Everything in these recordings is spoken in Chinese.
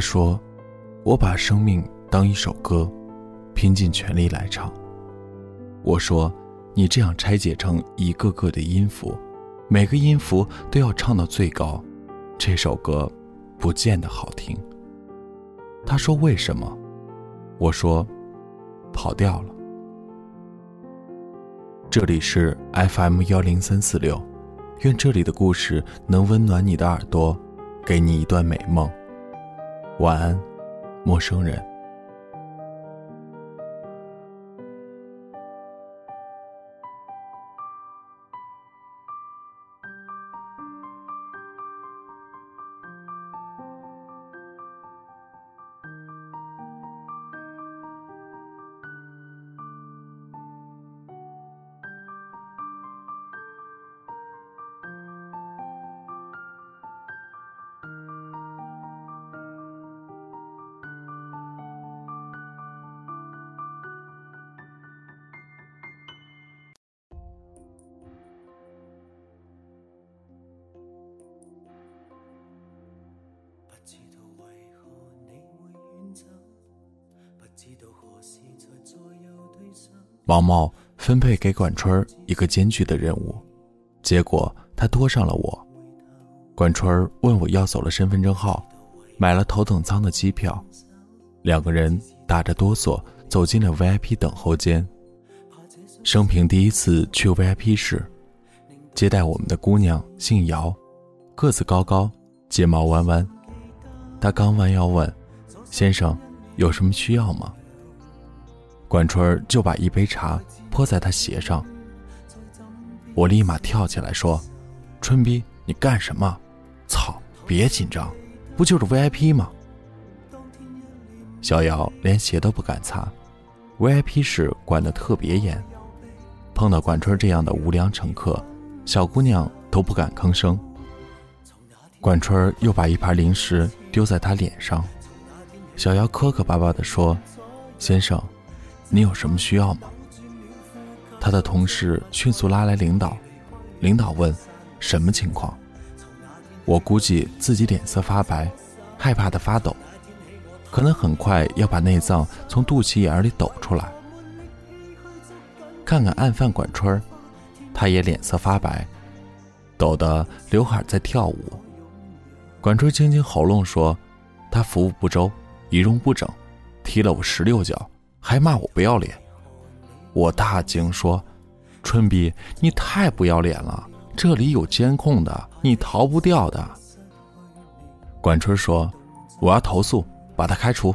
说：“我把生命当一首歌，拼尽全力来唱。”我说：“你这样拆解成一个个的音符，每个音符都要唱到最高，这首歌不见得好听。”他说：“为什么？”我说：“跑调了。”这里是 FM 幺零三四六，愿这里的故事能温暖你的耳朵，给你一段美梦。晚安，陌生人。王茂分配给管春一个艰巨的任务，结果他拖上了我。管春问我要走了身份证号，买了头等舱的机票，两个人打着哆嗦走进了 VIP 等候间。生平第一次去 VIP 室，接待我们的姑娘姓姚，个子高高，睫毛弯弯。她刚弯腰问：“先生，有什么需要吗？”管春就把一杯茶泼在他鞋上，我立马跳起来说：“春逼，你干什么？操！别紧张，不就是 VIP 吗？”小姚连鞋都不敢擦，VIP 室管得特别严，碰到管春这样的无良乘客，小姑娘都不敢吭声。管春又把一盘零食丢在他脸上，小姚磕磕巴巴地说：“先生。”你有什么需要吗？他的同事迅速拉来领导，领导问：“什么情况？”我估计自己脸色发白，害怕的发抖，可能很快要把内脏从肚脐眼里抖出来。看看案犯管春，他也脸色发白，抖得刘海在跳舞。管春清清喉咙说：“他服务不周，仪容不整，踢了我十六脚。”还骂我不要脸，我大惊说：“春逼，你太不要脸了！这里有监控的，你逃不掉的。”管春说：“我要投诉，把他开除。”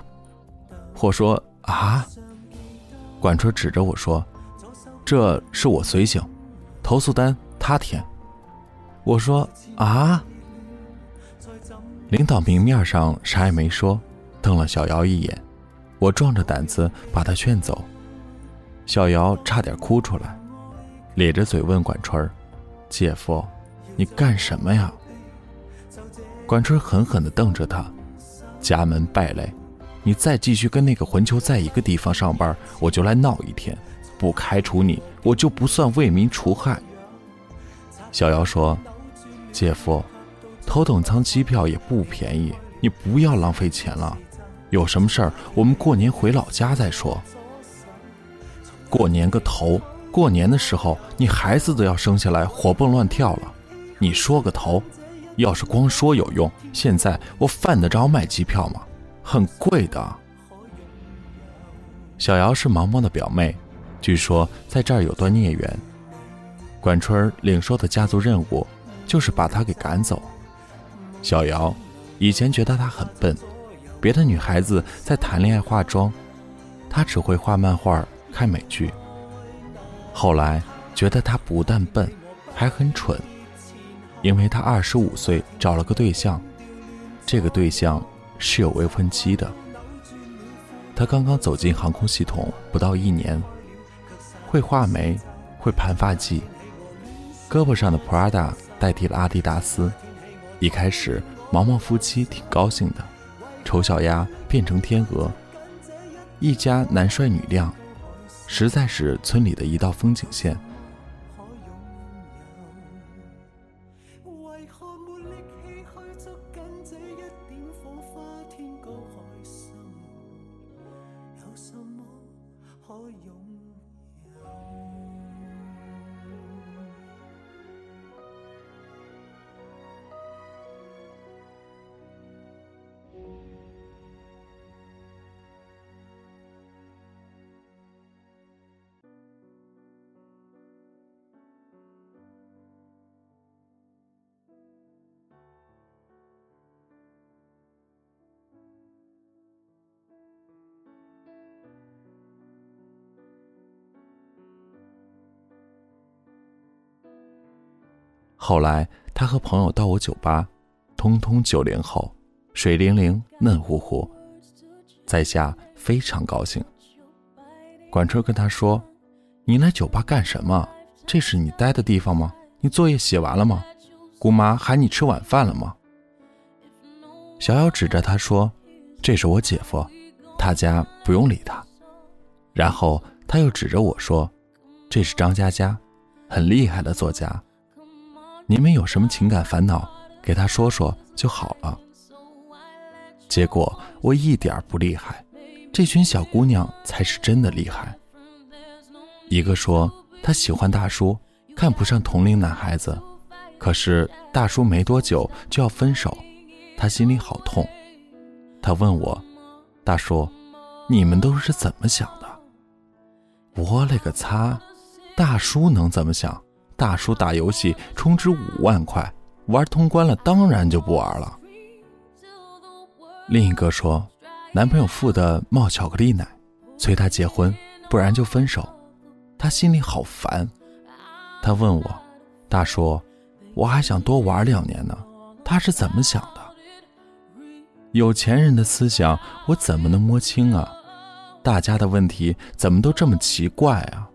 我说：“啊！”管春指着我说：“这是我随行，投诉单他填。”我说：“啊！”领导明面上啥也没说，瞪了小姚一眼。我壮着胆子把他劝走，小姚差点哭出来，咧着嘴问管春儿：“姐夫，你干什么呀？”管春狠狠地瞪着他：“家门败类，你再继续跟那个混球在一个地方上班，我就来闹一天，不开除你，我就不算为民除害。”小姚说：“姐夫，头等舱机票也不便宜，你不要浪费钱了。”有什么事儿，我们过年回老家再说。过年个头！过年的时候，你孩子都要生下来活蹦乱跳了，你说个头！要是光说有用，现在我犯得着卖机票吗？很贵的。小姚是毛毛的表妹，据说在这儿有段孽缘。管春领受的家族任务，就是把她给赶走。小姚以前觉得她很笨。别的女孩子在谈恋爱化妆，她只会画漫画、看美剧。后来觉得她不但笨，还很蠢，因为她二十五岁找了个对象，这个对象是有未婚妻的。她刚刚走进航空系统不到一年，会画眉，会盘发髻，胳膊上的 Prada 代替了阿迪达斯。一开始毛毛夫妻挺高兴的。丑小鸭变成天鹅，一家男帅女靓，实在是村里的一道风景线。有什么？后来，他和朋友到我酒吧，通通九零后，水灵灵、嫩乎乎，在下非常高兴。管春跟他说：“你来酒吧干什么？这是你待的地方吗？你作业写完了吗？姑妈喊你吃晚饭了吗？”小姚指着他说：“这是我姐夫，他家不用理他。”然后他又指着我说：“这是张佳佳，很厉害的作家。”你们有什么情感烦恼，给他说说就好了。结果我一点不厉害，这群小姑娘才是真的厉害。一个说她喜欢大叔，看不上同龄男孩子，可是大叔没多久就要分手，她心里好痛。她问我：“大叔，你们都是怎么想的？”我勒个擦，大叔能怎么想？大叔打游戏充值五万块，玩通关了，当然就不玩了。另一个说，男朋友富的冒巧克力奶，催他结婚，不然就分手。他心里好烦。他问我，大叔，我还想多玩两年呢，他是怎么想的？有钱人的思想我怎么能摸清啊？大家的问题怎么都这么奇怪啊？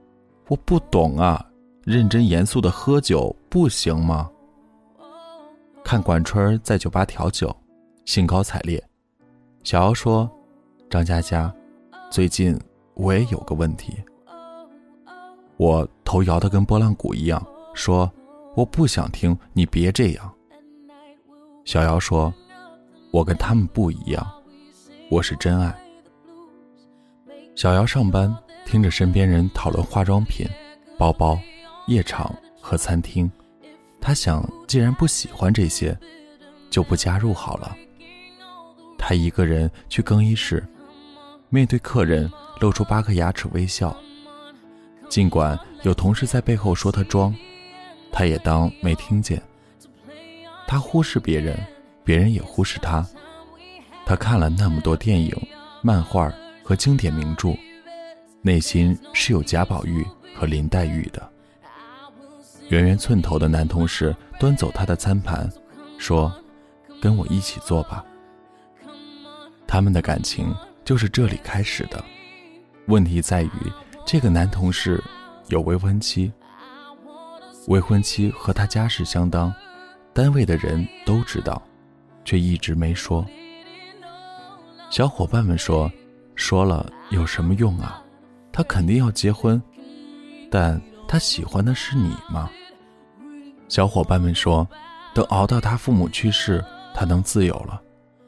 我不懂啊。认真严肃的喝酒不行吗？看管春在酒吧调酒，兴高采烈。小姚说：“张佳佳，最近我也有个问题。”我头摇得跟拨浪鼓一样，说：“我不想听，你别这样。”小姚说：“我跟他们不一样，我是真爱。”小姚上班，听着身边人讨论化妆品、包包。夜场和餐厅，他想，既然不喜欢这些，就不加入好了。他一个人去更衣室，面对客人，露出八颗牙齿微笑。尽管有同事在背后说他装，他也当没听见。他忽视别人，别人也忽视他。他看了那么多电影、漫画和经典名著，内心是有贾宝玉和林黛玉的。圆圆寸头的男同事端走他的餐盘，说：“跟我一起做吧。”他们的感情就是这里开始的。问题在于，这个男同事有未婚妻，未婚妻和他家世相当，单位的人都知道，却一直没说。小伙伴们说：“说了有什么用啊？他肯定要结婚，但他喜欢的是你吗？”小伙伴们说：“等熬到他父母去世，他能自由了，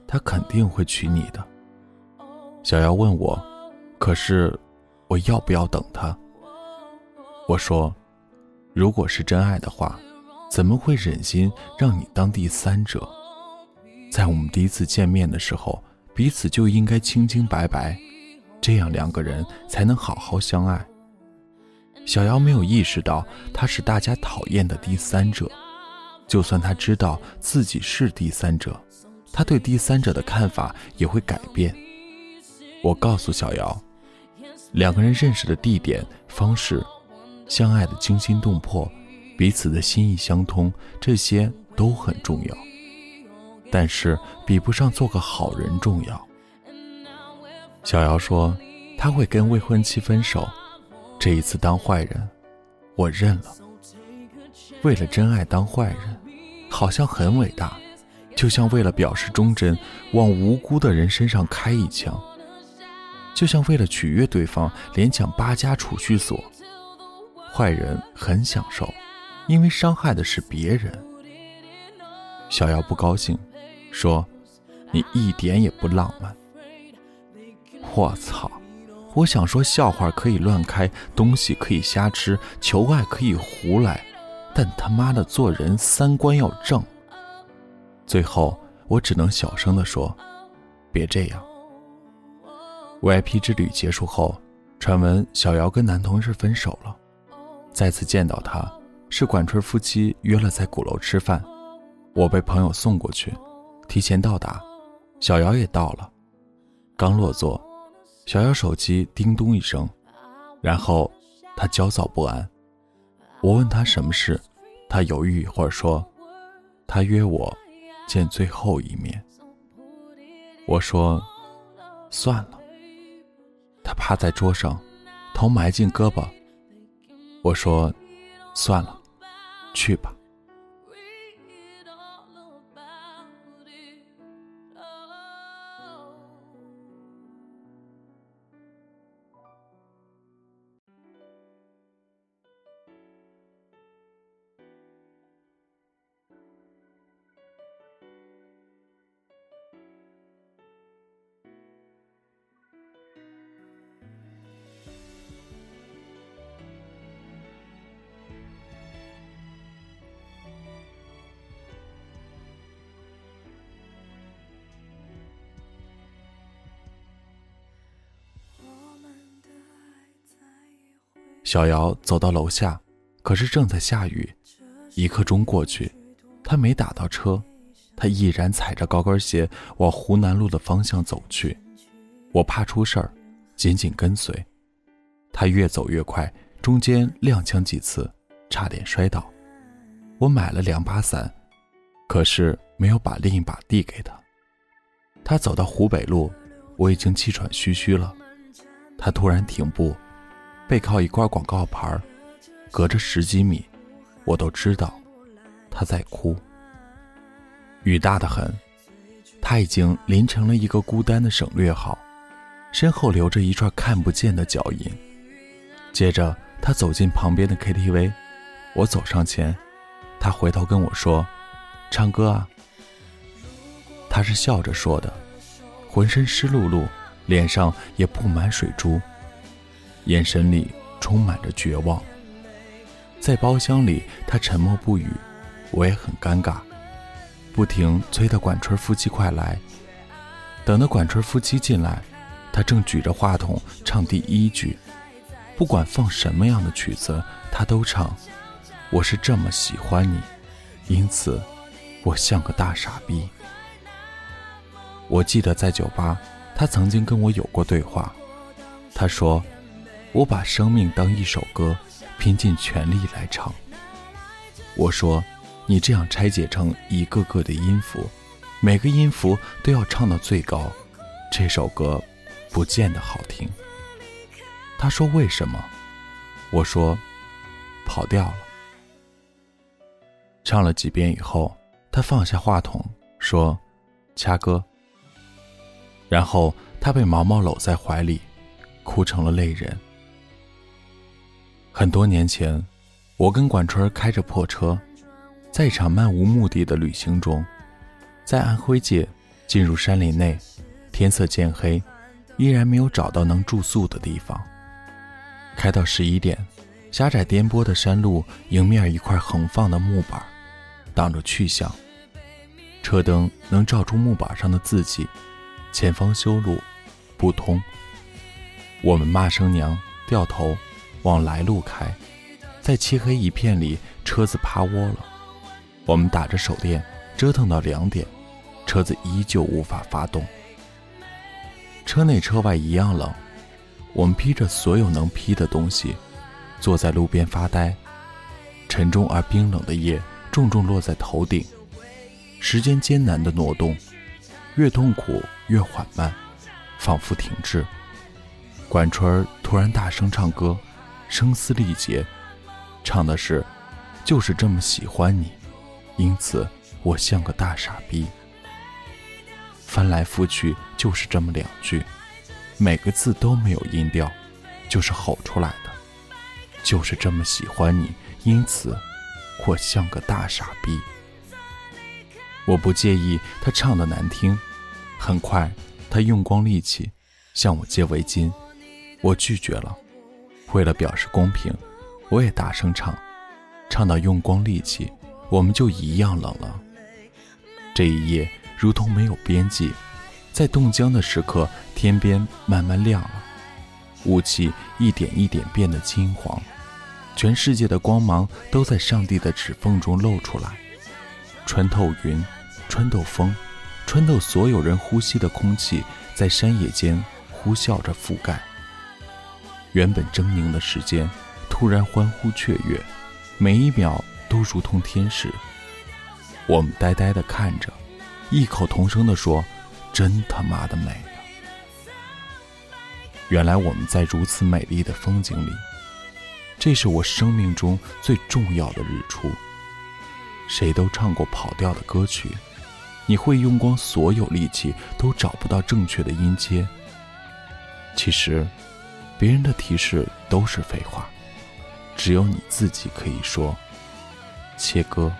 他肯定会娶你的。”小姚问我：“可是我要不要等他？”我说：“如果是真爱的话，怎么会忍心让你当第三者？在我们第一次见面的时候，彼此就应该清清白白，这样两个人才能好好相爱。”小姚没有意识到他是大家讨厌的第三者，就算他知道自己是第三者，他对第三者的看法也会改变。我告诉小姚，两个人认识的地点、方式，相爱的惊心动魄，彼此的心意相通，这些都很重要，但是比不上做个好人重要。小姚说，他会跟未婚妻分手。这一次当坏人，我认了。为了真爱当坏人，好像很伟大，就像为了表示忠贞，往无辜的人身上开一枪；就像为了取悦对方，连抢八家储蓄所。坏人很享受，因为伤害的是别人。小姚不高兴，说：“你一点也不浪漫。”我操！我想说笑话可以乱开，东西可以瞎吃，求爱可以胡来，但他妈的做人三观要正。最后，我只能小声地说：“别这样。” VIP 之旅结束后，传闻小姚跟男同事分手了。再次见到他，是管春夫妻约了在鼓楼吃饭，我被朋友送过去，提前到达，小姚也到了。刚落座，小姚手机叮咚一声，然后他焦躁不安。我问他什么事，他犹豫一会儿说：“他约我见最后一面。”我说：“算了。”他趴在桌上，头埋进胳膊。我说：“算了，去吧。”小姚走到楼下，可是正在下雨。一刻钟过去，他没打到车，他毅然踩着高跟鞋往湖南路的方向走去。我怕出事儿，紧紧跟随。他越走越快，中间踉跄几次，差点摔倒。我买了两把伞，可是没有把另一把递给他。他走到湖北路，我已经气喘吁吁了。他突然停步。背靠一块广告牌，隔着十几米，我都知道他在哭。雨大得很，他已经淋成了一个孤单的省略号，身后留着一串看不见的脚印。接着，他走进旁边的 KTV，我走上前，他回头跟我说：“唱歌啊。”他是笑着说的，浑身湿漉漉，脸上也布满水珠。眼神里充满着绝望。在包厢里，他沉默不语，我也很尴尬，不停催的管春夫妻快来。等到管春夫妻进来，他正举着话筒唱第一句，不管放什么样的曲子，他都唱。我是这么喜欢你，因此我像个大傻逼。我记得在酒吧，他曾经跟我有过对话，他说。我把生命当一首歌，拼尽全力来唱。我说：“你这样拆解成一个个的音符，每个音符都要唱到最高，这首歌不见得好听。”他说：“为什么？”我说：“跑调了。”唱了几遍以后，他放下话筒说：“掐歌。”然后他被毛毛搂在怀里，哭成了泪人。很多年前，我跟管春开着破车，在一场漫无目的的旅行中，在安徽界进入山林内，天色渐黑，依然没有找到能住宿的地方。开到十一点，狭窄颠簸的山路迎面一块横放的木板，挡着去向，车灯能照出木板上的字迹：前方修路，不通。我们骂声娘，掉头。往来路开，在漆黑一片里，车子趴窝了。我们打着手电，折腾到两点，车子依旧无法发动。车内车外一样冷，我们披着所有能披的东西，坐在路边发呆。沉重而冰冷的夜重重落在头顶，时间艰难的挪动，越痛苦越缓慢，仿佛停滞。管春儿突然大声唱歌。声嘶力竭，唱的是“就是这么喜欢你”，因此我像个大傻逼。翻来覆去就是这么两句，每个字都没有音调，就是吼出来的。就是这么喜欢你，因此我像个大傻逼。我不介意他唱的难听。很快，他用光力气向我借围巾，我拒绝了。为了表示公平，我也大声唱，唱到用光力气，我们就一样冷了。这一夜如同没有边际，在冻僵的时刻，天边慢慢亮了，雾气一点一点变得金黄，全世界的光芒都在上帝的指缝中露出来，穿透云，穿透风，穿透所有人呼吸的空气，在山野间呼啸着覆盖。原本狰狞的时间，突然欢呼雀跃，每一秒都如同天使。我们呆呆地看着，异口同声地说：“真他妈的美啊！”原来我们在如此美丽的风景里，这是我生命中最重要的日出。谁都唱过跑调的歌曲，你会用光所有力气都找不到正确的音阶。其实。别人的提示都是废话，只有你自己可以说切割。